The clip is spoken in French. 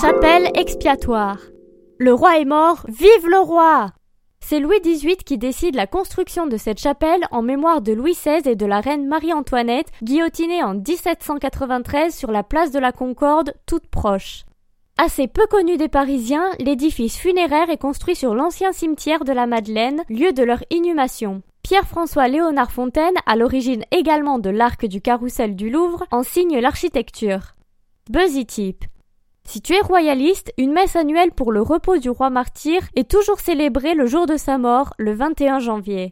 Chapelle expiatoire. Le roi est mort, vive le roi C'est Louis XVIII qui décide la construction de cette chapelle en mémoire de Louis XVI et de la reine Marie-Antoinette, guillotinée en 1793 sur la place de la Concorde, toute proche. Assez peu connu des Parisiens, l'édifice funéraire est construit sur l'ancien cimetière de la Madeleine, lieu de leur inhumation. Pierre-François Léonard Fontaine, à l'origine également de l'arc du carrousel du Louvre, en signe l'architecture. Buzzy. Si tu es royaliste, une messe annuelle pour le repos du roi martyr est toujours célébrée le jour de sa mort, le 21 janvier.